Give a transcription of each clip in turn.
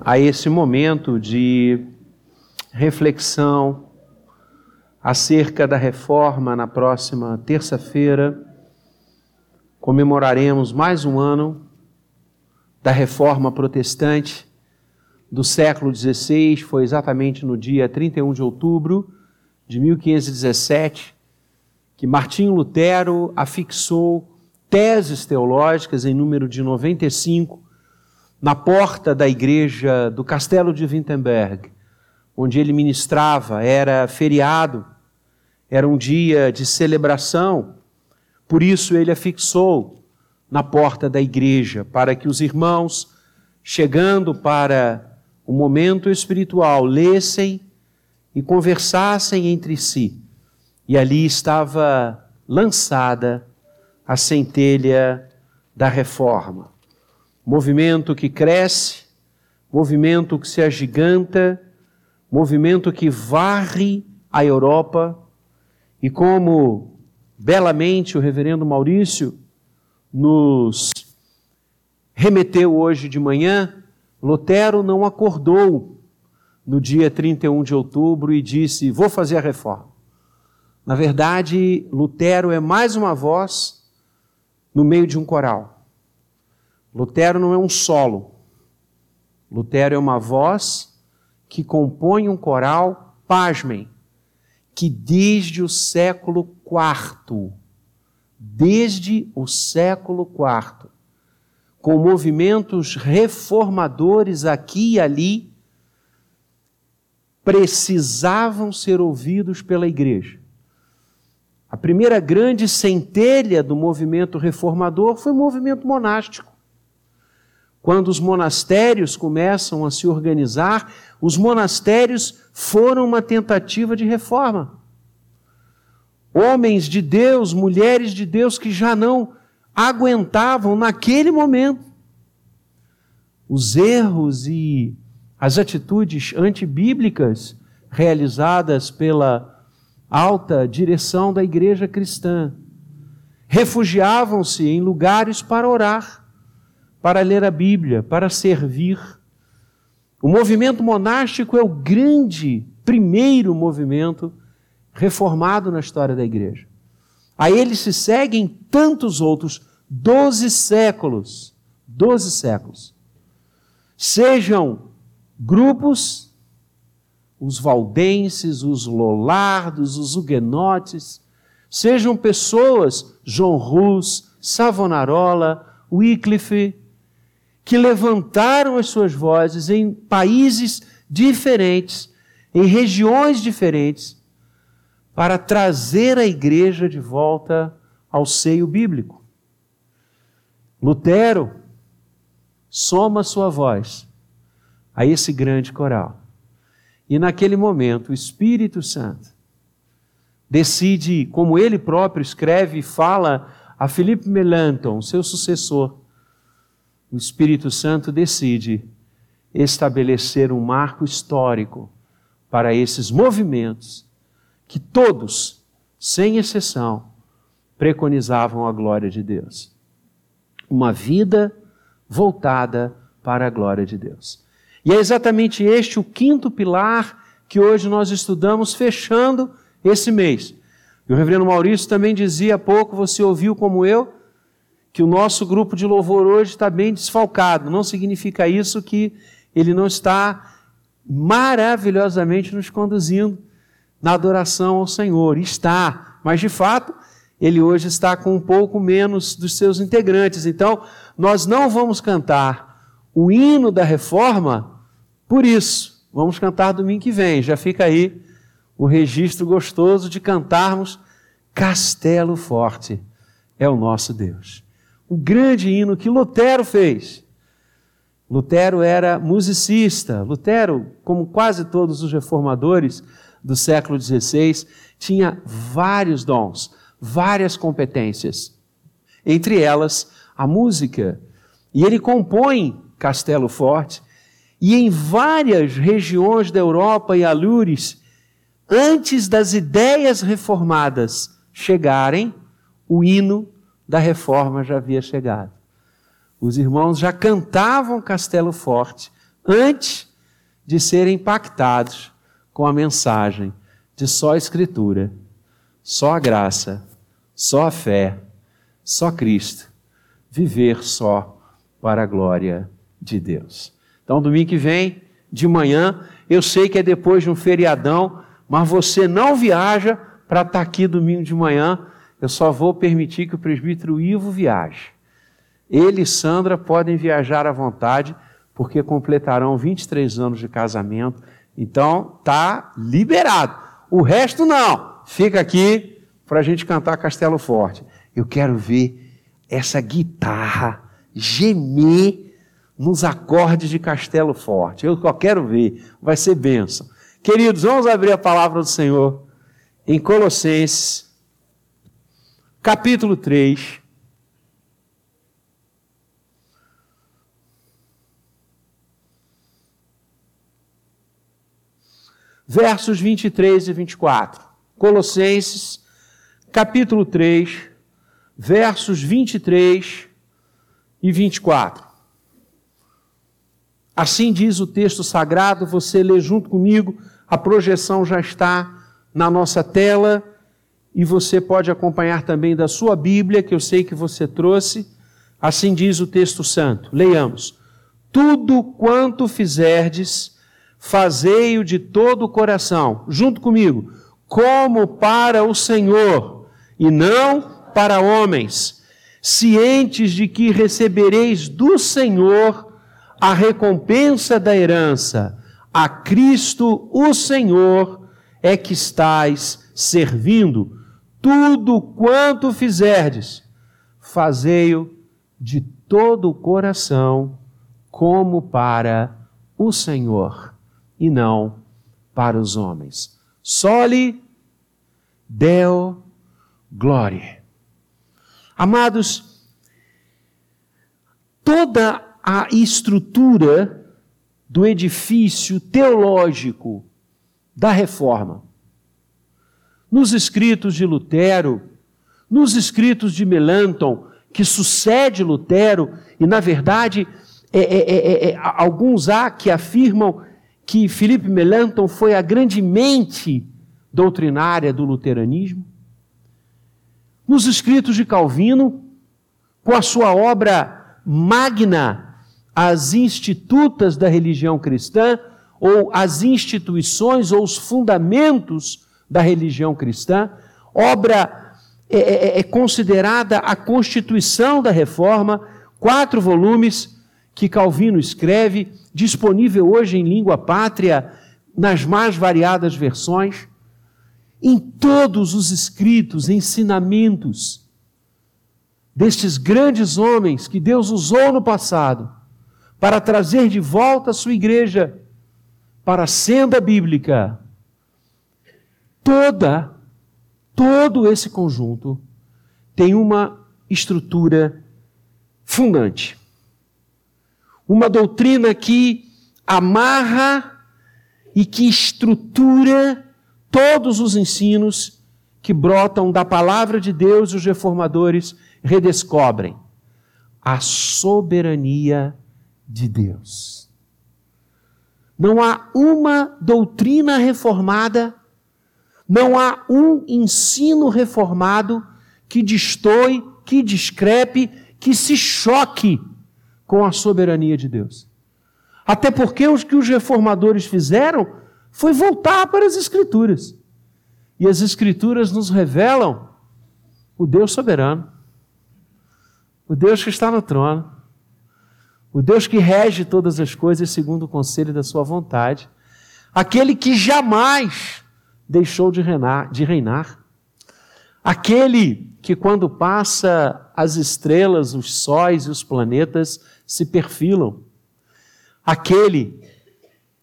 a esse momento de reflexão acerca da reforma na próxima terça-feira. Comemoraremos mais um ano da reforma protestante do século XVI. Foi exatamente no dia 31 de outubro de 1517 que Martinho Lutero afixou teses teológicas em número de 95 na porta da igreja do Castelo de Wittenberg, onde ele ministrava, era feriado, era um dia de celebração, por isso ele afixou na porta da igreja, para que os irmãos, chegando para o momento espiritual, lessem e conversassem entre si. E ali estava lançada a centelha da reforma. Movimento que cresce, movimento que se agiganta, movimento que varre a Europa e como belamente o reverendo Maurício nos remeteu hoje de manhã, Lutero não acordou no dia 31 de outubro e disse: Vou fazer a reforma. Na verdade, Lutero é mais uma voz no meio de um coral. Lutero não é um solo. Lutero é uma voz que compõe um coral, pasmem, que desde o século IV, desde o século IV, com movimentos reformadores aqui e ali, precisavam ser ouvidos pela igreja. A primeira grande centelha do movimento reformador foi o movimento monástico. Quando os monastérios começam a se organizar, os monastérios foram uma tentativa de reforma. Homens de Deus, mulheres de Deus que já não aguentavam naquele momento os erros e as atitudes antibíblicas realizadas pela alta direção da igreja cristã. Refugiavam-se em lugares para orar, para ler a Bíblia, para servir. O movimento monástico é o grande primeiro movimento reformado na história da igreja. A ele se seguem tantos outros, doze séculos, doze séculos. Sejam grupos os valdenses, os lollardos, os huguenotes, sejam pessoas, João Rus, Savonarola, Wycliffe, que levantaram as suas vozes em países diferentes, em regiões diferentes, para trazer a igreja de volta ao seio bíblico. Lutero soma sua voz a esse grande coral. E naquele momento, o Espírito Santo decide, como ele próprio escreve e fala a Felipe Melanchthon, seu sucessor, o Espírito Santo decide estabelecer um marco histórico para esses movimentos que todos, sem exceção, preconizavam a glória de Deus. Uma vida voltada para a glória de Deus. E é exatamente este o quinto pilar que hoje nós estudamos, fechando esse mês. E o reverendo Maurício também dizia há pouco, você ouviu como eu, que o nosso grupo de louvor hoje está bem desfalcado. Não significa isso que ele não está maravilhosamente nos conduzindo na adoração ao Senhor. Está, mas de fato, ele hoje está com um pouco menos dos seus integrantes. Então, nós não vamos cantar o hino da reforma por isso, vamos cantar domingo que vem. Já fica aí o registro gostoso de cantarmos Castelo Forte é o nosso Deus. O grande hino que Lutero fez. Lutero era musicista. Lutero, como quase todos os reformadores do século XVI, tinha vários dons, várias competências. Entre elas, a música. E ele compõe Castelo Forte e em várias regiões da Europa e alures, antes das ideias reformadas chegarem, o hino da reforma já havia chegado. Os irmãos já cantavam Castelo Forte antes de serem impactados com a mensagem de só a Escritura, só a graça, só a fé, só Cristo, viver só para a glória de Deus. Então, domingo que vem, de manhã, eu sei que é depois de um feriadão, mas você não viaja para estar aqui domingo de manhã. Eu só vou permitir que o presbítero Ivo viaje. Ele e Sandra podem viajar à vontade, porque completarão 23 anos de casamento. Então, tá liberado. O resto não. Fica aqui para a gente cantar Castelo Forte. Eu quero ver essa guitarra gemer nos acordes de Castelo Forte. Eu só quero ver. Vai ser bênção. Queridos, vamos abrir a palavra do Senhor em Colossenses, capítulo 3. Versos 23 e 24. Colossenses, capítulo 3, versos 23 e 24. Assim diz o texto sagrado, você lê junto comigo, a projeção já está na nossa tela e você pode acompanhar também da sua Bíblia, que eu sei que você trouxe. Assim diz o texto santo. Leiamos: Tudo quanto fizerdes, fazei-o de todo o coração, junto comigo, como para o Senhor e não para homens, cientes de que recebereis do Senhor a recompensa da herança, a Cristo o Senhor é que estais servindo. Tudo quanto fizerdes, fazei-o de todo o coração, como para o Senhor, e não para os homens. Sole Deo glória. Amados, toda a estrutura do edifício teológico da reforma. Nos escritos de Lutero, nos escritos de Melanchthon, que sucede Lutero, e na verdade, é, é, é, alguns há que afirmam que Filipe Melanchthon foi a grande mente doutrinária do luteranismo. Nos escritos de Calvino, com a sua obra magna, As Institutas da Religião Cristã, ou as instituições ou os fundamentos da religião cristã, obra é, é, é, é considerada a Constituição da Reforma, quatro volumes que Calvino escreve, disponível hoje em língua pátria, nas mais variadas versões. Em todos os escritos, ensinamentos destes grandes homens que Deus usou no passado para trazer de volta a sua igreja para a senda bíblica, toda, todo esse conjunto tem uma estrutura fundante. Uma doutrina que amarra e que estrutura todos os ensinos que brotam da palavra de Deus e os reformadores redescobrem a soberania de Deus. Não há uma doutrina reformada, não há um ensino reformado que destoie, que discrepe, que se choque com a soberania de Deus. Até porque o que os reformadores fizeram foi voltar para as Escrituras. E as Escrituras nos revelam o Deus soberano, o Deus que está no trono, o Deus que rege todas as coisas segundo o conselho da sua vontade, aquele que jamais deixou de reinar, de reinar, aquele que quando passa as estrelas, os sóis e os planetas se perfilam, aquele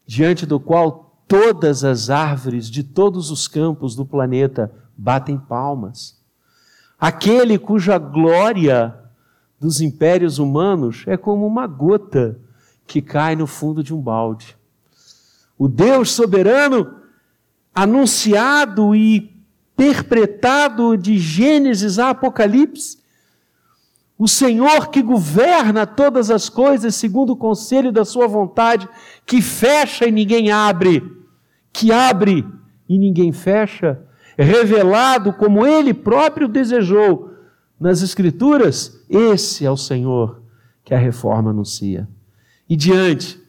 diante do qual todas as árvores de todos os campos do planeta batem palmas, aquele cuja glória dos impérios humanos é como uma gota que cai no fundo de um balde. O Deus soberano, anunciado e interpretado de Gênesis a Apocalipse, o Senhor que governa todas as coisas segundo o conselho da sua vontade, que fecha e ninguém abre, que abre e ninguém fecha, revelado como ele próprio desejou nas Escrituras, esse é o Senhor que a reforma anuncia. E diante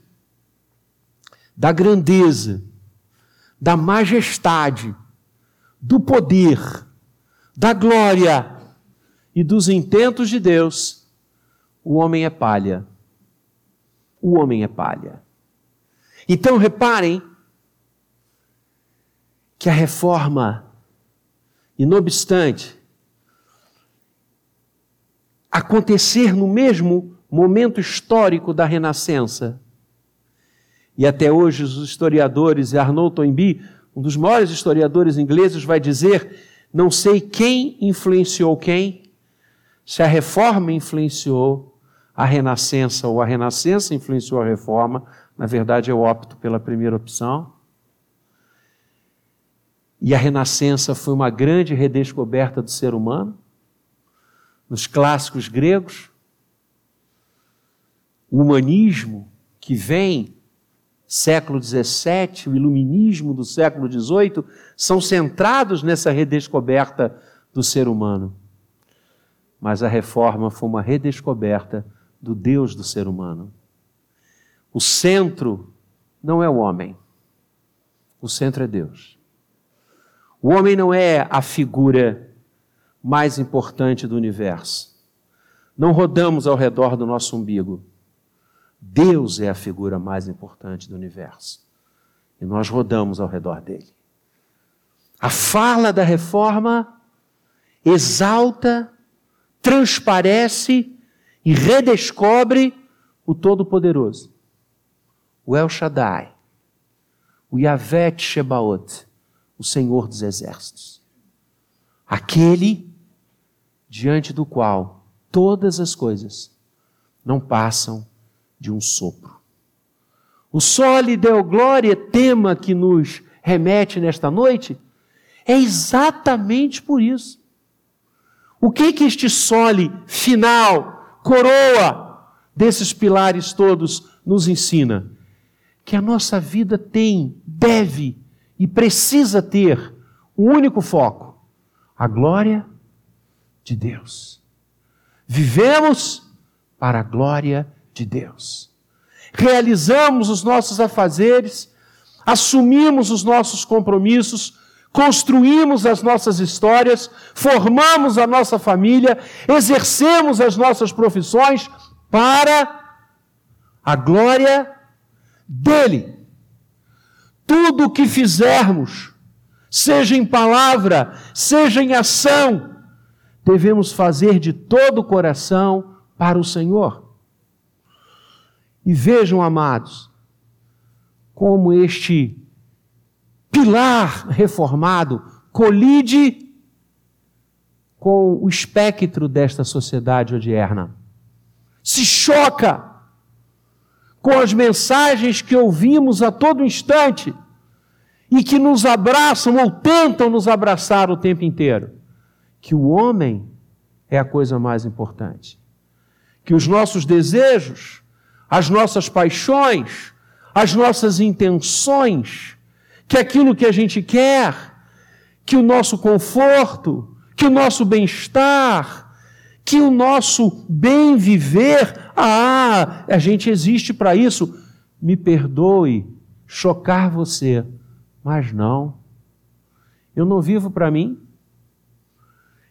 da grandeza, da majestade, do poder, da glória e dos intentos de Deus, o homem é palha. O homem é palha. Então reparem que a reforma, e não obstante, acontecer no mesmo momento histórico da Renascença, e até hoje os historiadores, Arnaud Toynbee, um dos maiores historiadores ingleses, vai dizer: não sei quem influenciou quem, se a reforma influenciou a renascença ou a renascença influenciou a reforma. Na verdade, eu opto pela primeira opção. E a renascença foi uma grande redescoberta do ser humano. Nos clássicos gregos, o humanismo que vem século XVII, o iluminismo do século XVIII, são centrados nessa redescoberta do ser humano. Mas a reforma foi uma redescoberta do Deus do ser humano. O centro não é o homem, o centro é Deus. O homem não é a figura mais importante do universo. Não rodamos ao redor do nosso umbigo. Deus é a figura mais importante do universo. E nós rodamos ao redor dele. A fala da reforma exalta, transparece e redescobre o Todo-Poderoso, o El Shaddai, o Yavet Shebaot, o Senhor dos Exércitos. Aquele diante do qual todas as coisas não passam de um sopro. O sole deu glória, tema que nos remete nesta noite, é exatamente por isso. O que que este sole final, coroa desses pilares todos nos ensina? Que a nossa vida tem, deve e precisa ter um único foco: a glória de Deus. Vivemos para a glória de de Deus. Realizamos os nossos afazeres, assumimos os nossos compromissos, construímos as nossas histórias, formamos a nossa família, exercemos as nossas profissões para a glória dele. Tudo o que fizermos, seja em palavra, seja em ação, devemos fazer de todo o coração para o Senhor. E vejam, amados, como este pilar reformado colide com o espectro desta sociedade odierna. Se choca com as mensagens que ouvimos a todo instante e que nos abraçam ou tentam nos abraçar o tempo inteiro. Que o homem é a coisa mais importante. Que os nossos desejos as nossas paixões, as nossas intenções, que aquilo que a gente quer, que o nosso conforto, que o nosso bem-estar, que o nosso bem viver, ah, a gente existe para isso. Me perdoe chocar você, mas não. Eu não vivo para mim.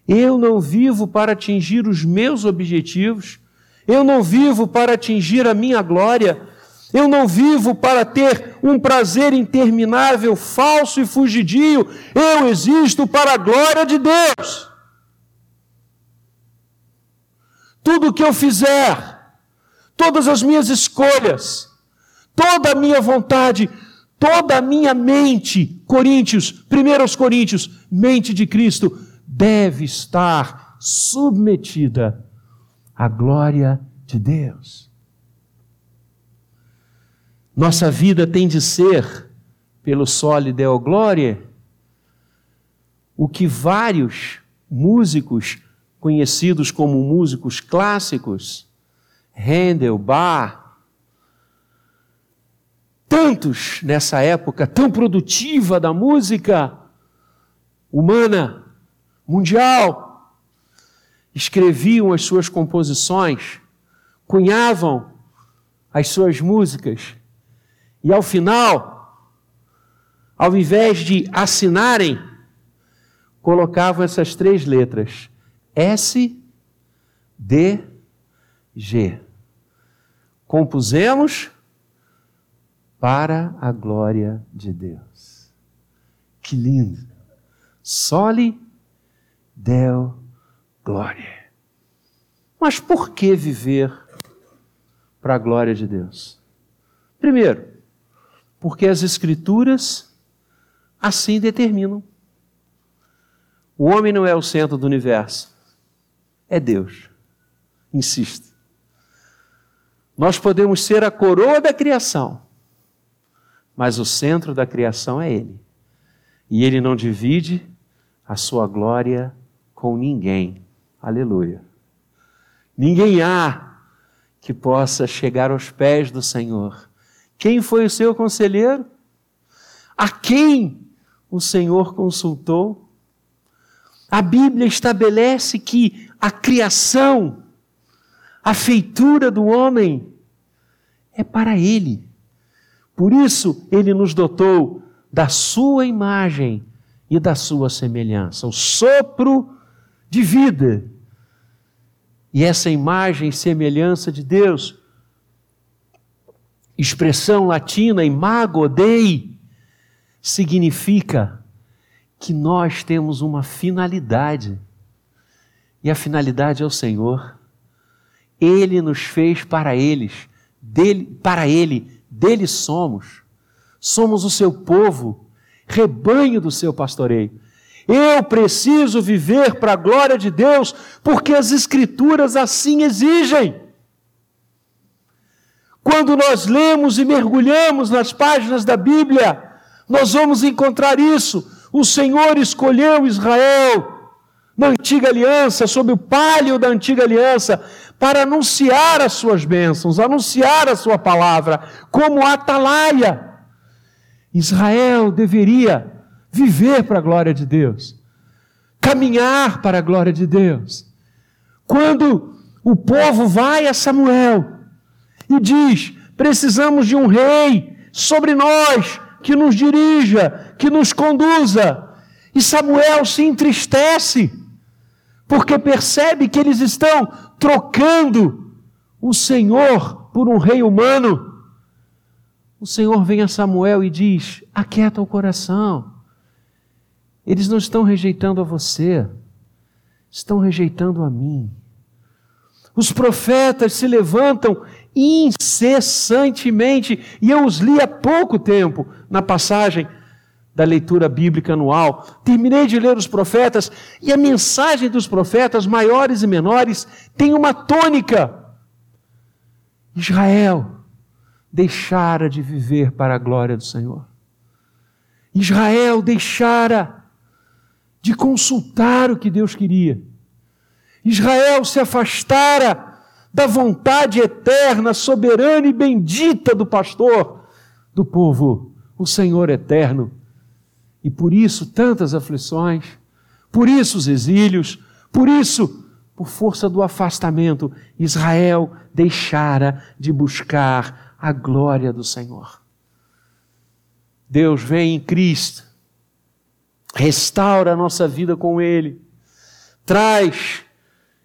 Eu não vivo para atingir os meus objetivos. Eu não vivo para atingir a minha glória. Eu não vivo para ter um prazer interminável, falso e fugidio. Eu existo para a glória de Deus. Tudo o que eu fizer, todas as minhas escolhas, toda a minha vontade, toda a minha mente, Coríntios, 1 Coríntios, mente de Cristo, deve estar submetida a glória de Deus. Nossa vida tem de ser, pelo sole Deo Glória, o que vários músicos conhecidos como músicos clássicos, Handel, Bach, tantos nessa época tão produtiva da música humana, mundial, escreviam as suas composições, cunhavam as suas músicas, e ao final, ao invés de assinarem, colocavam essas três letras: S, D, G. Compusemos para a glória de Deus. Que lindo! Soli Deo Glória. Mas por que viver para a glória de Deus? Primeiro, porque as Escrituras assim determinam. O homem não é o centro do universo, é Deus. Insisto. Nós podemos ser a coroa da criação, mas o centro da criação é Ele. E Ele não divide a sua glória com ninguém. Aleluia. Ninguém há que possa chegar aos pés do Senhor. Quem foi o seu conselheiro? A quem o Senhor consultou? A Bíblia estabelece que a criação, a feitura do homem, é para Ele. Por isso, Ele nos dotou da Sua imagem e da Sua semelhança, o sopro de vida. E essa imagem e semelhança de Deus, expressão latina, imago Dei, significa que nós temos uma finalidade. E a finalidade é o Senhor. Ele nos fez para eles, dele, para ele, dele somos. Somos o seu povo, rebanho do seu pastoreio. Eu preciso viver para a glória de Deus, porque as Escrituras assim exigem. Quando nós lemos e mergulhamos nas páginas da Bíblia, nós vamos encontrar isso. O Senhor escolheu Israel na antiga aliança, sob o palio da antiga aliança, para anunciar as suas bênçãos, anunciar a sua palavra, como atalaia. Israel deveria viver para a glória de Deus, caminhar para a glória de Deus. Quando o povo vai a Samuel e diz: precisamos de um rei sobre nós, que nos dirija, que nos conduza. E Samuel se entristece, porque percebe que eles estão trocando o Senhor por um rei humano. O Senhor vem a Samuel e diz: Aquieta o coração. Eles não estão rejeitando a você, estão rejeitando a mim. Os profetas se levantam incessantemente, e eu os li há pouco tempo na passagem da leitura bíblica anual. Terminei de ler os profetas e a mensagem dos profetas, maiores e menores, tem uma tônica. Israel deixara de viver para a glória do Senhor. Israel deixara de consultar o que Deus queria. Israel se afastara da vontade eterna, soberana e bendita do pastor do povo, o Senhor eterno. E por isso tantas aflições, por isso os exílios, por isso, por força do afastamento, Israel deixara de buscar a glória do Senhor. Deus vem em Cristo, restaura a nossa vida com Ele, traz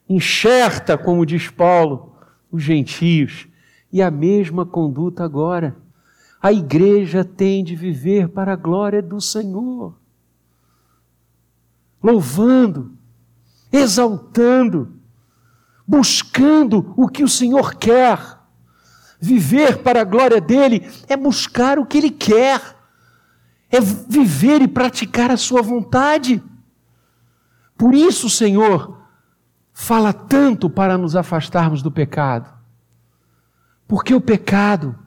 enxerta, como diz Paulo, os gentios, e a mesma conduta agora. A igreja tem de viver para a glória do Senhor, louvando, exaltando, buscando o que o Senhor quer. Viver para a glória dele é buscar o que ele quer, é viver e praticar a sua vontade. Por isso, Senhor, fala tanto para nos afastarmos do pecado. Porque o pecado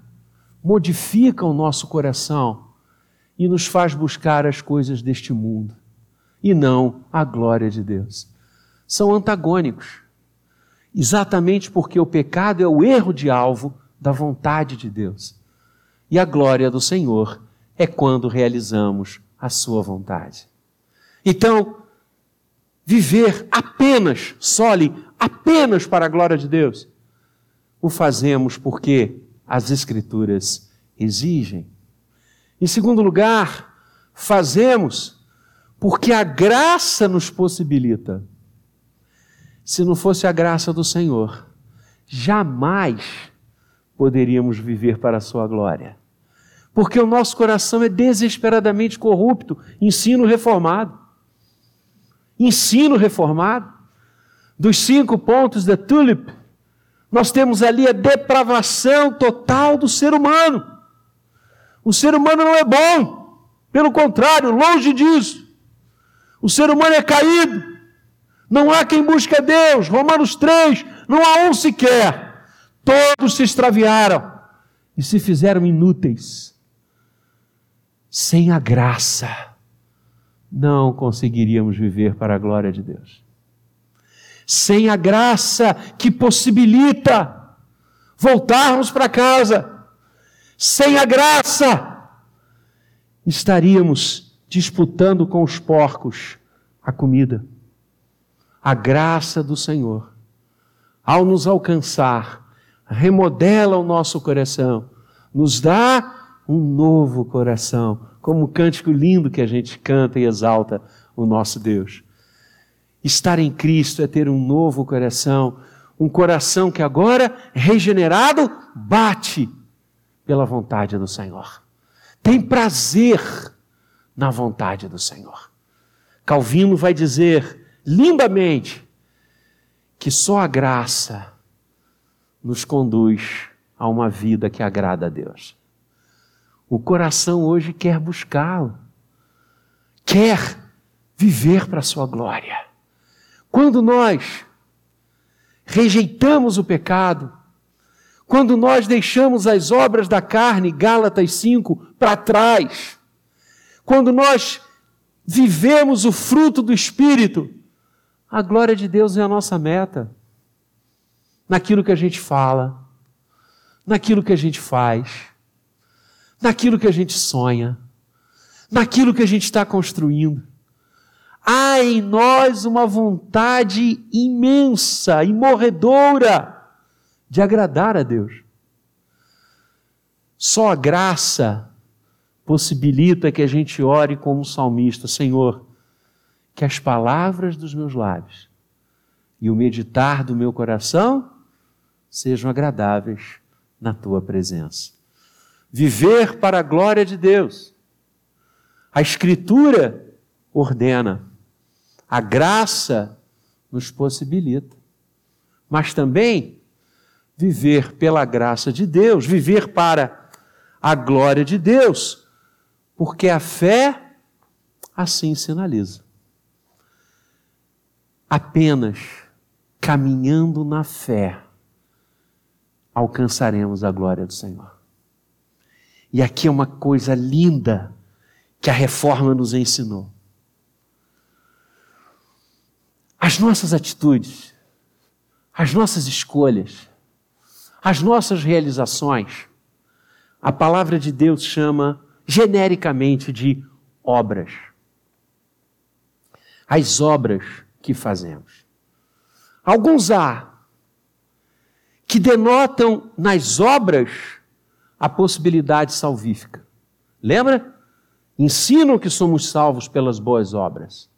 modifica o nosso coração e nos faz buscar as coisas deste mundo e não a glória de Deus. são antagônicos. Exatamente porque o pecado é o erro de alvo da vontade de Deus. E a glória do Senhor é quando realizamos a sua vontade. Então, viver apenas, sole, apenas para a glória de Deus, o fazemos porque as Escrituras exigem. Em segundo lugar, fazemos porque a graça nos possibilita. Se não fosse a graça do Senhor, jamais poderíamos viver para a Sua glória. Porque o nosso coração é desesperadamente corrupto. Ensino reformado. Ensino reformado. Dos cinco pontos da Tulip, nós temos ali a depravação total do ser humano. O ser humano não é bom, pelo contrário, longe disso. O ser humano é caído. Não há quem busque a Deus. Romanos 3, não há um sequer. Todos se extraviaram e se fizeram inúteis. Sem a graça, não conseguiríamos viver para a glória de Deus sem a graça que possibilita voltarmos para casa, sem a graça, estaríamos disputando com os porcos a comida. A graça do Senhor, ao nos alcançar, remodela o nosso coração, nos dá um novo coração, como o cântico lindo que a gente canta e exalta o nosso Deus. Estar em Cristo é ter um novo coração, um coração que agora, regenerado, bate pela vontade do Senhor. Tem prazer na vontade do Senhor. Calvino vai dizer lindamente que só a graça nos conduz a uma vida que agrada a Deus. O coração hoje quer buscá-lo, quer viver para a sua glória. Quando nós rejeitamos o pecado, quando nós deixamos as obras da carne, Gálatas 5, para trás, quando nós vivemos o fruto do Espírito, a glória de Deus é a nossa meta. Naquilo que a gente fala, naquilo que a gente faz, naquilo que a gente sonha, naquilo que a gente está construindo há em nós uma vontade imensa e de agradar a Deus. Só a graça possibilita que a gente ore como um salmista: Senhor, que as palavras dos meus lábios e o meditar do meu coração sejam agradáveis na tua presença. Viver para a glória de Deus. A Escritura ordena a graça nos possibilita. Mas também viver pela graça de Deus, viver para a glória de Deus, porque a fé assim sinaliza. Apenas caminhando na fé alcançaremos a glória do Senhor. E aqui é uma coisa linda que a reforma nos ensinou. as nossas atitudes, as nossas escolhas, as nossas realizações, a palavra de Deus chama genericamente de obras. As obras que fazemos. Alguns há que denotam nas obras a possibilidade salvífica. Lembra? Ensinam que somos salvos pelas boas obras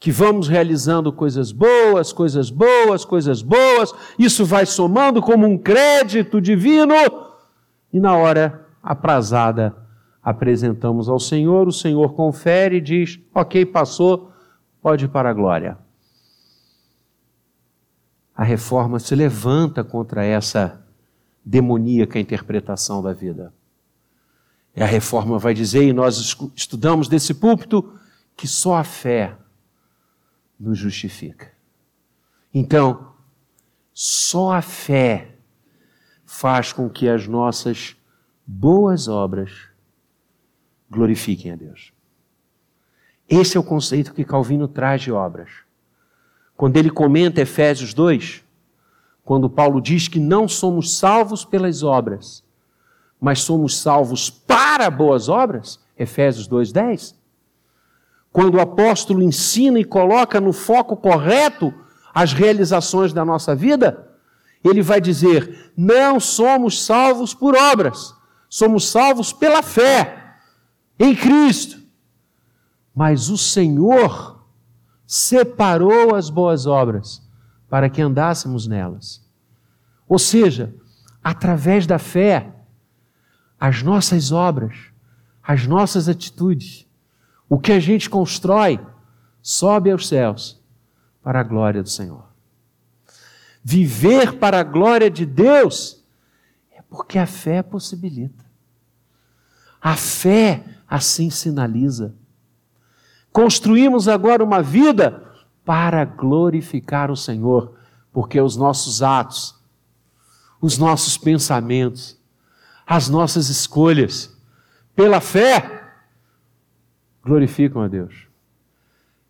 que vamos realizando coisas boas, coisas boas, coisas boas, isso vai somando como um crédito divino, e na hora aprazada apresentamos ao Senhor, o Senhor confere e diz: Ok, passou, pode ir para a glória. A reforma se levanta contra essa demoníaca interpretação da vida. E a reforma vai dizer, e nós estudamos desse púlpito, que só a fé nos justifica. Então, só a fé faz com que as nossas boas obras glorifiquem a Deus. Esse é o conceito que Calvino traz de obras. quando ele comenta Efésios 2, quando Paulo diz que não somos salvos pelas obras, mas somos salvos para boas obras, Efésios 2:10. Quando o apóstolo ensina e coloca no foco correto as realizações da nossa vida, ele vai dizer: não somos salvos por obras, somos salvos pela fé em Cristo. Mas o Senhor separou as boas obras para que andássemos nelas. Ou seja, através da fé, as nossas obras, as nossas atitudes, o que a gente constrói, sobe aos céus para a glória do Senhor. Viver para a glória de Deus é porque a fé possibilita. A fé assim sinaliza. Construímos agora uma vida para glorificar o Senhor, porque os nossos atos, os nossos pensamentos, as nossas escolhas, pela fé, glorificam a Deus.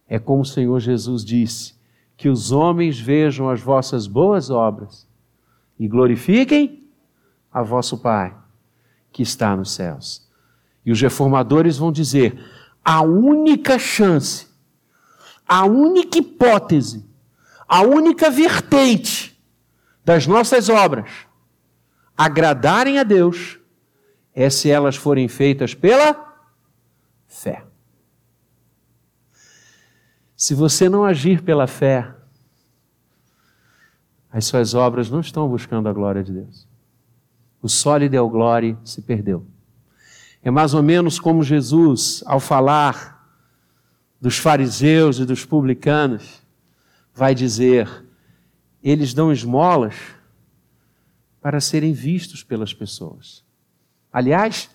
É como o Senhor Jesus disse: que os homens vejam as vossas boas obras e glorifiquem a vosso Pai que está nos céus. E os reformadores vão dizer: a única chance a única hipótese, a única vertente das nossas obras agradarem a Deus é se elas forem feitas pela fé. Se você não agir pela fé, as suas obras não estão buscando a glória de Deus. O sólido é o glória se perdeu. É mais ou menos como Jesus, ao falar dos fariseus e dos publicanos, vai dizer: eles dão esmolas para serem vistos pelas pessoas. Aliás,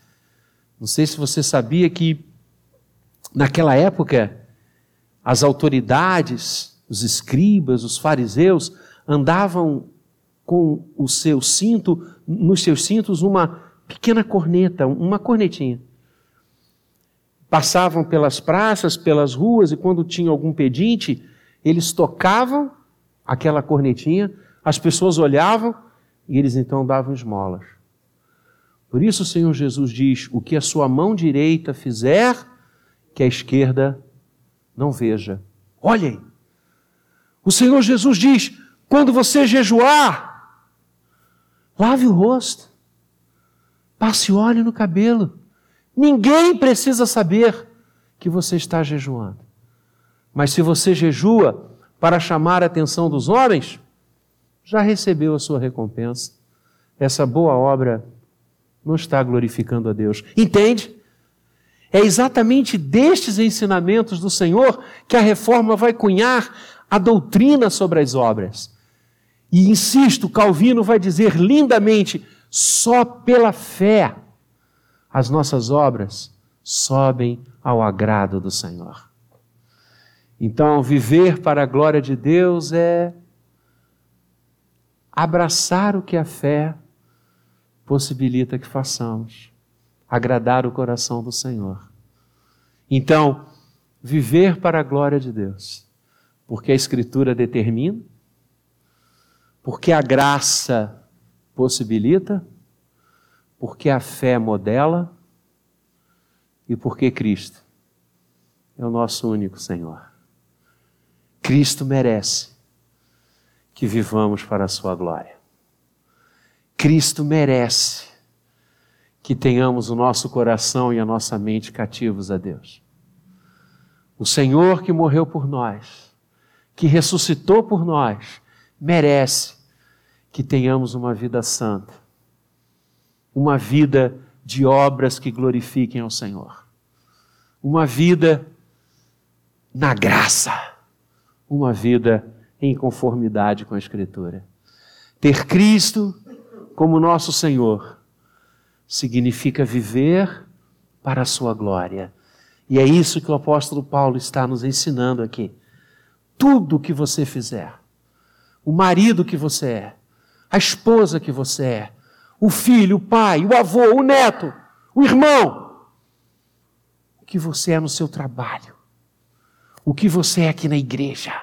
não sei se você sabia que naquela época as autoridades, os escribas, os fariseus andavam com o seu cinto, nos seus cintos uma pequena corneta, uma cornetinha passavam pelas praças, pelas ruas, e quando tinha algum pedinte, eles tocavam aquela cornetinha, as pessoas olhavam e eles então davam esmolas. Por isso o Senhor Jesus diz: o que a sua mão direita fizer, que a esquerda não veja. Olhem, o Senhor Jesus diz: quando você jejuar, lave o rosto, passe óleo no cabelo Ninguém precisa saber que você está jejuando. Mas se você jejua para chamar a atenção dos homens, já recebeu a sua recompensa. Essa boa obra não está glorificando a Deus. Entende? É exatamente destes ensinamentos do Senhor que a reforma vai cunhar a doutrina sobre as obras. E insisto, Calvino vai dizer lindamente: só pela fé as nossas obras sobem ao agrado do Senhor. Então, viver para a glória de Deus é abraçar o que a fé possibilita que façamos, agradar o coração do Senhor. Então, viver para a glória de Deus, porque a Escritura determina, porque a graça possibilita, porque a fé modela e porque Cristo é o nosso único Senhor. Cristo merece que vivamos para a sua glória. Cristo merece que tenhamos o nosso coração e a nossa mente cativos a Deus. O Senhor que morreu por nós, que ressuscitou por nós, merece que tenhamos uma vida santa uma vida de obras que glorifiquem ao Senhor. Uma vida na graça. Uma vida em conformidade com a Escritura. Ter Cristo como nosso Senhor significa viver para a Sua glória. E é isso que o apóstolo Paulo está nos ensinando aqui. Tudo que você fizer, o marido que você é, a esposa que você é, o filho, o pai, o avô, o neto, o irmão. O que você é no seu trabalho, o que você é aqui na igreja,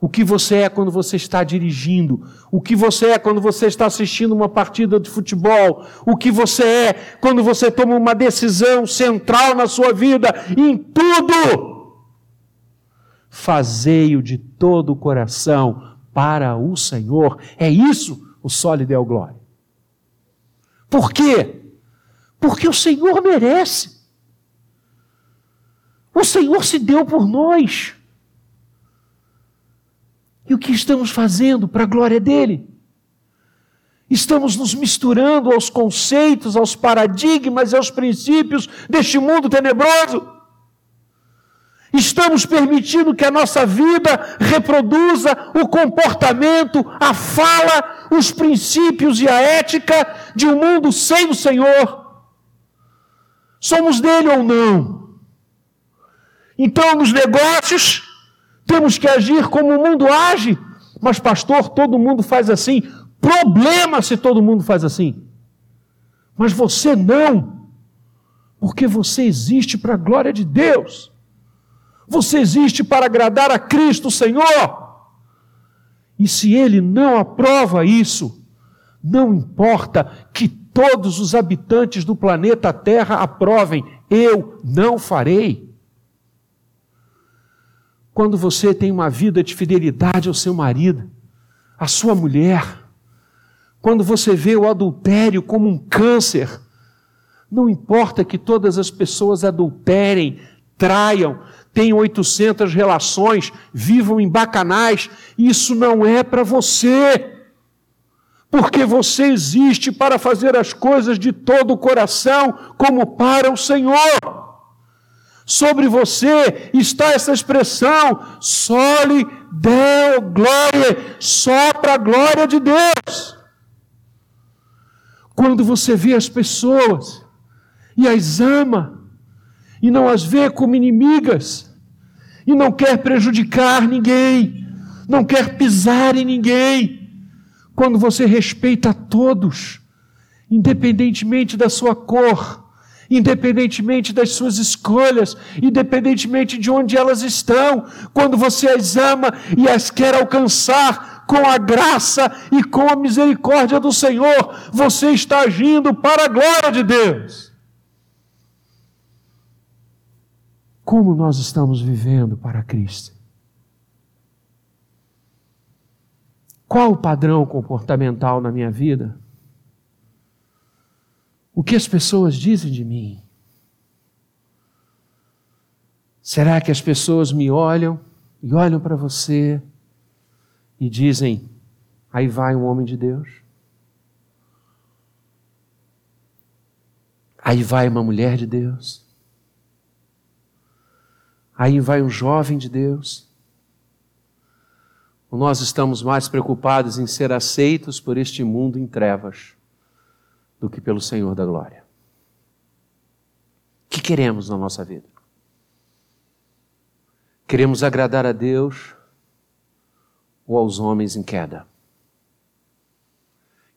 o que você é quando você está dirigindo, o que você é quando você está assistindo uma partida de futebol, o que você é quando você toma uma decisão central na sua vida, em tudo. Fazei-o de todo o coração para o Senhor. É isso o sólido é o glória. Por quê? Porque o Senhor merece. O Senhor se deu por nós. E o que estamos fazendo para a glória dele? Estamos nos misturando aos conceitos, aos paradigmas e aos princípios deste mundo tenebroso. Estamos permitindo que a nossa vida reproduza o comportamento, a fala, os princípios e a ética de um mundo sem o Senhor. Somos dele ou não? Então, nos negócios, temos que agir como o mundo age. Mas, pastor, todo mundo faz assim. Problema se todo mundo faz assim. Mas você não, porque você existe para a glória de Deus. Você existe para agradar a Cristo, Senhor. E se Ele não aprova isso, não importa que todos os habitantes do planeta Terra aprovem, eu não farei. Quando você tem uma vida de fidelidade ao seu marido, à sua mulher, quando você vê o adultério como um câncer, não importa que todas as pessoas adulterem, traiam, tenham 800 relações, vivam em bacanais, isso não é para você. Porque você existe para fazer as coisas de todo o coração, como para o Senhor. Sobre você está essa expressão, sole deu glória, só para a glória de Deus. Quando você vê as pessoas e as ama, e não as vê como inimigas, e não quer prejudicar ninguém, não quer pisar em ninguém, quando você respeita a todos, independentemente da sua cor, independentemente das suas escolhas, independentemente de onde elas estão, quando você as ama e as quer alcançar com a graça e com a misericórdia do Senhor, você está agindo para a glória de Deus. Como nós estamos vivendo para Cristo? Qual o padrão comportamental na minha vida? O que as pessoas dizem de mim? Será que as pessoas me olham e olham para você e dizem: aí vai um homem de Deus? Aí vai uma mulher de Deus? Aí vai um jovem de Deus? Nós estamos mais preocupados em ser aceitos por este mundo em trevas? do que pelo Senhor da glória. O que queremos na nossa vida? Queremos agradar a Deus ou aos homens em queda?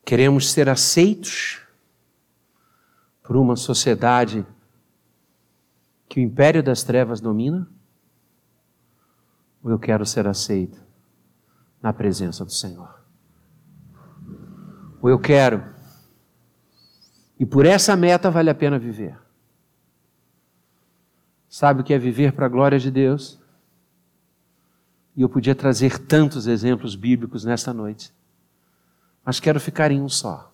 Queremos ser aceitos por uma sociedade que o império das trevas domina? Ou eu quero ser aceito na presença do Senhor? Ou eu quero e por essa meta vale a pena viver. Sabe o que é viver para a glória de Deus? E eu podia trazer tantos exemplos bíblicos nesta noite, mas quero ficar em um só.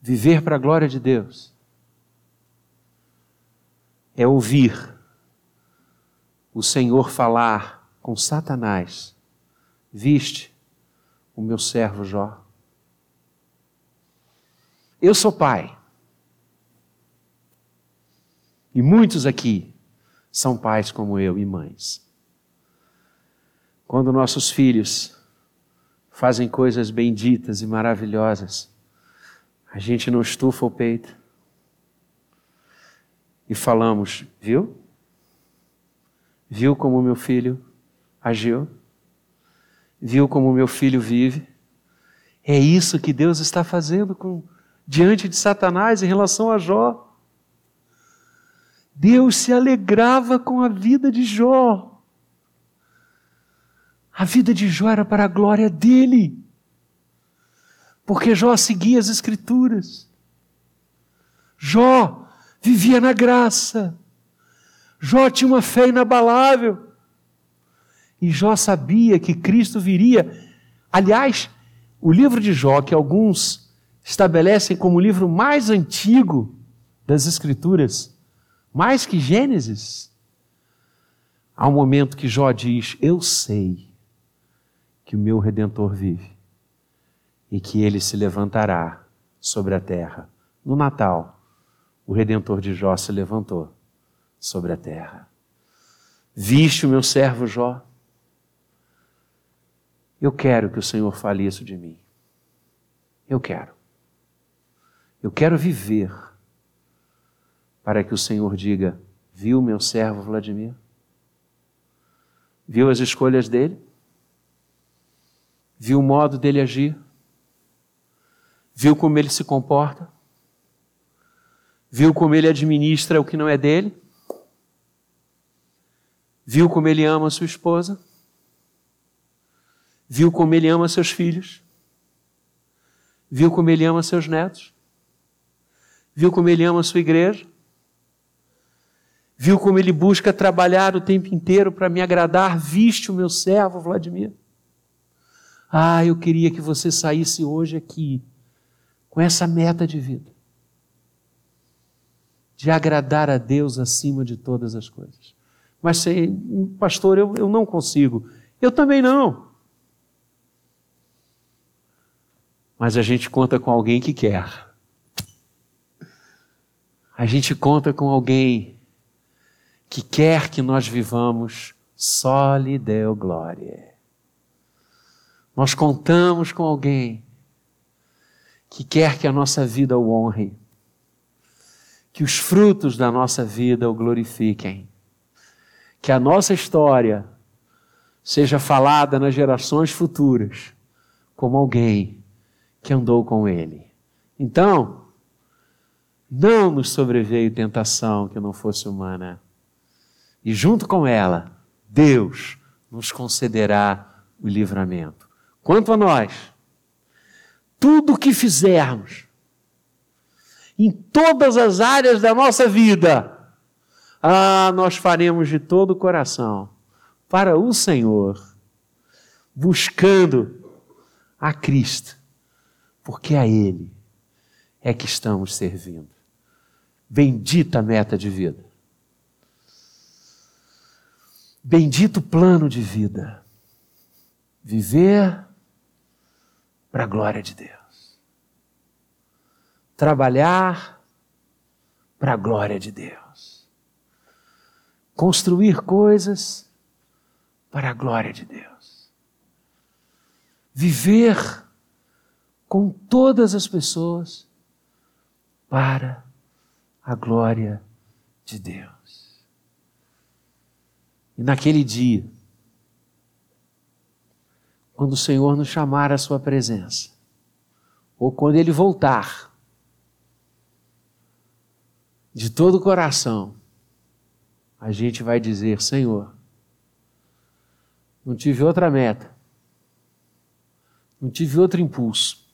Viver para a glória de Deus é ouvir o Senhor falar com Satanás: Viste o meu servo Jó. Eu sou pai. E muitos aqui são pais como eu e mães. Quando nossos filhos fazem coisas benditas e maravilhosas, a gente não estufa o peito e falamos: viu? Viu como meu filho agiu? Viu como meu filho vive? É isso que Deus está fazendo com diante de Satanás em relação a Jó. Deus se alegrava com a vida de Jó. A vida de Jó era para a glória dele. Porque Jó seguia as Escrituras. Jó vivia na graça. Jó tinha uma fé inabalável. E Jó sabia que Cristo viria. Aliás, o livro de Jó, que alguns estabelecem como o livro mais antigo das Escrituras, mais que Gênesis, há um momento que Jó diz: Eu sei que o meu redentor vive e que ele se levantará sobre a terra. No Natal, o redentor de Jó se levantou sobre a terra. Viste o meu servo Jó? Eu quero que o Senhor fale isso de mim. Eu quero. Eu quero viver para que o Senhor diga: Viu meu servo Vladimir? Viu as escolhas dele? Viu o modo dele agir? Viu como ele se comporta? Viu como ele administra o que não é dele? Viu como ele ama sua esposa? Viu como ele ama seus filhos? Viu como ele ama seus netos? Viu como ele ama sua igreja? Viu como ele busca trabalhar o tempo inteiro para me agradar? Viste o meu servo, Vladimir? Ah, eu queria que você saísse hoje aqui com essa meta de vida de agradar a Deus acima de todas as coisas. Mas, pastor, eu, eu não consigo. Eu também não. Mas a gente conta com alguém que quer. A gente conta com alguém que quer que nós vivamos só lhe deu glória. Nós contamos com alguém que quer que a nossa vida o honre, que os frutos da nossa vida o glorifiquem, que a nossa história seja falada nas gerações futuras como alguém que andou com ele. Então, não nos sobreveio tentação que não fosse humana. E junto com ela, Deus nos concederá o livramento. Quanto a nós, tudo o que fizermos, em todas as áreas da nossa vida, ah, nós faremos de todo o coração para o Senhor, buscando a Cristo, porque a Ele é que estamos servindo. Bendita meta de vida. Bendito plano de vida. Viver para a glória de Deus. Trabalhar para a glória de Deus. Construir coisas para a glória de Deus. Viver com todas as pessoas para a glória de Deus. E naquele dia, quando o Senhor nos chamar à Sua presença, ou quando Ele voltar, de todo o coração, a gente vai dizer: Senhor, não tive outra meta, não tive outro impulso,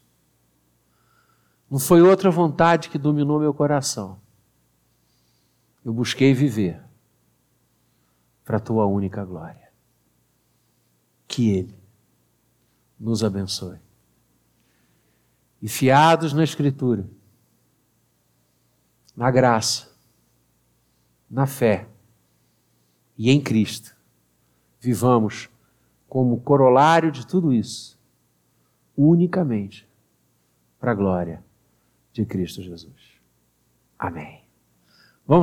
não foi outra vontade que dominou meu coração. Eu busquei viver para a tua única glória. Que Ele nos abençoe. E fiados na Escritura, na graça, na fé e em Cristo, vivamos como corolário de tudo isso, unicamente para a glória de Cristo Jesus. Amém.